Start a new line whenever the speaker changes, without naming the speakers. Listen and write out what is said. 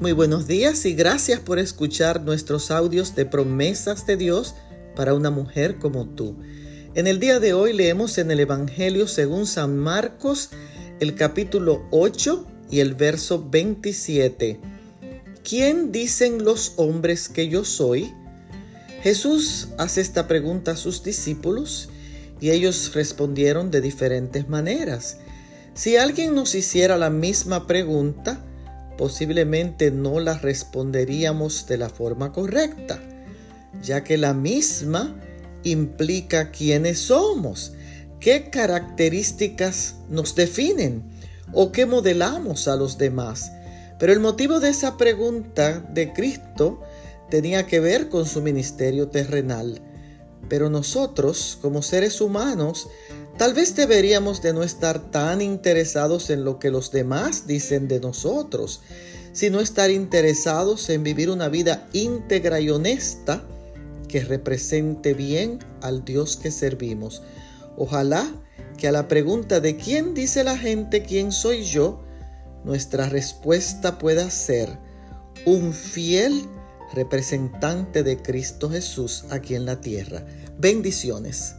Muy buenos días y gracias por escuchar nuestros audios de promesas de Dios para una mujer como tú. En el día de hoy leemos en el Evangelio según San Marcos el capítulo 8 y el verso 27. ¿Quién dicen los hombres que yo soy? Jesús hace esta pregunta a sus discípulos y ellos respondieron de diferentes maneras. Si alguien nos hiciera la misma pregunta, posiblemente no la responderíamos de la forma correcta, ya que la misma implica quiénes somos, qué características nos definen o qué modelamos a los demás. Pero el motivo de esa pregunta de Cristo tenía que ver con su ministerio terrenal. Pero nosotros, como seres humanos, tal vez deberíamos de no estar tan interesados en lo que los demás dicen de nosotros, sino estar interesados en vivir una vida íntegra y honesta que represente bien al Dios que servimos. Ojalá que a la pregunta de quién dice la gente quién soy yo, nuestra respuesta pueda ser un fiel representante de Cristo Jesús aquí en la tierra. Bendiciones.